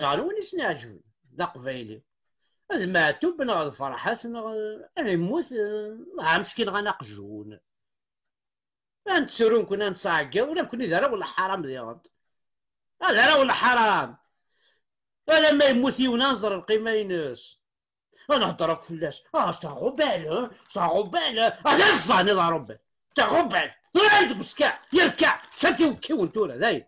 قال وين سنعجبني ذا قبايلي هذا معتوب نغ فرحات أنا يموت عام مسكين غناقجون انت سرون كنا نصعقا ولا كنا ذرا ولا حرام ديال هذا ولا حرام. أنا ما يموت يونانزر القيمة ينس. أنا هضرك فلاس آه استغفر بال استغفر بال هذا الظن ضرب بال استغفر بال عندك مسكا يركع. شاتي وكيون تولا ذاي ذا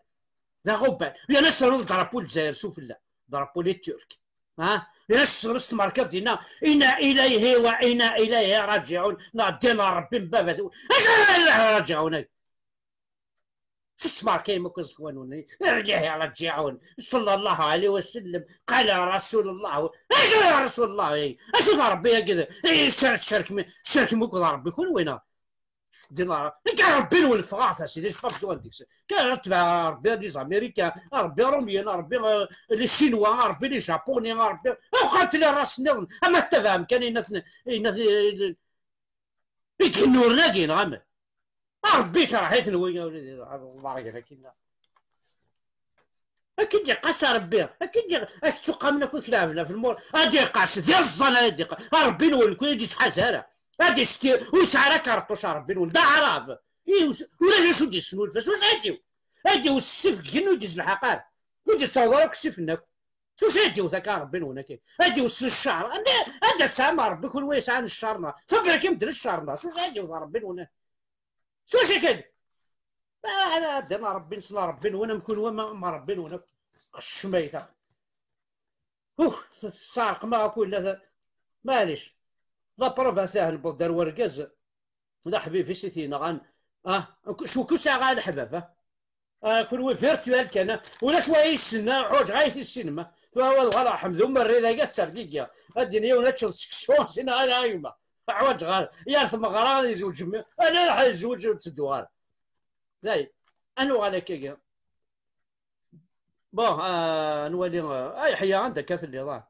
غبال يا ناس ضربوا الجزائر؟ شوف لا. ضربوا لي الترك. ها؟ ليش رست مركب دينا إنا إليه وإنا إليه راجعون. نعدينا ربي من باب راجعون. شو ماركي ما كنسكوانوني رجعي راجعون. صلى الله عليه وسلم. قال رسول الله. يا رسول الله. أشوف ربي كذا الشرك الشرك الشرك مو ربي. كون وينه؟ دينار. كان ربي نولد فرنسا سيدي شو عندك كان تبع ربي لي زاميريكا ربي روميان ربي لي شينوا ربي لي جابوني ربي. وقالت لي راس نظن أما تفهم كان الناس الناس يكنور ناقين غامل ربي كرهيت نوي الله يرحمك أكيد قاس ربي أكيد سوق منك كلافنا في المول؟ أدي قاس ديال الظن ادي ربي نولد كل يجي تحاسره هادي ستي وسعر كارطوش ربي الولد عراف ولا شو دي شنو الفاس واش هادي هادي والسيف كنو يديز الحقار ودي تصورك سيفنك شو هادي وذاك ربي هناك هادي وسن الشعر هادي هادي سامع ربي كل ويس عن الشارنا فبرك يمدن الشارنا شو هادي وذا ربي هناك شو شي كده انا دينا ربي نصلى ربي وأنا مكون وما ما ربي هناك الشميته اوه السارق ما اكون معليش لا بروفا ساهل بودر ورقز لا حبيبي سيتينا غان. آه شو كل ساعة غان حبابة آه. كل فيرتوال كان. ولا شوية يسنا عوج غاية السينما. فهو غلا حمد أم الريدا سرقيقيا الدنيا ونتشل سكسون سينا أنا أيما عوج غال يارث مغرا يزوج أنا راح يزوج وتدوار. زي أنا غالا كيكا بون آه نولي آه، أي حيا عندك كاث اللي ضاع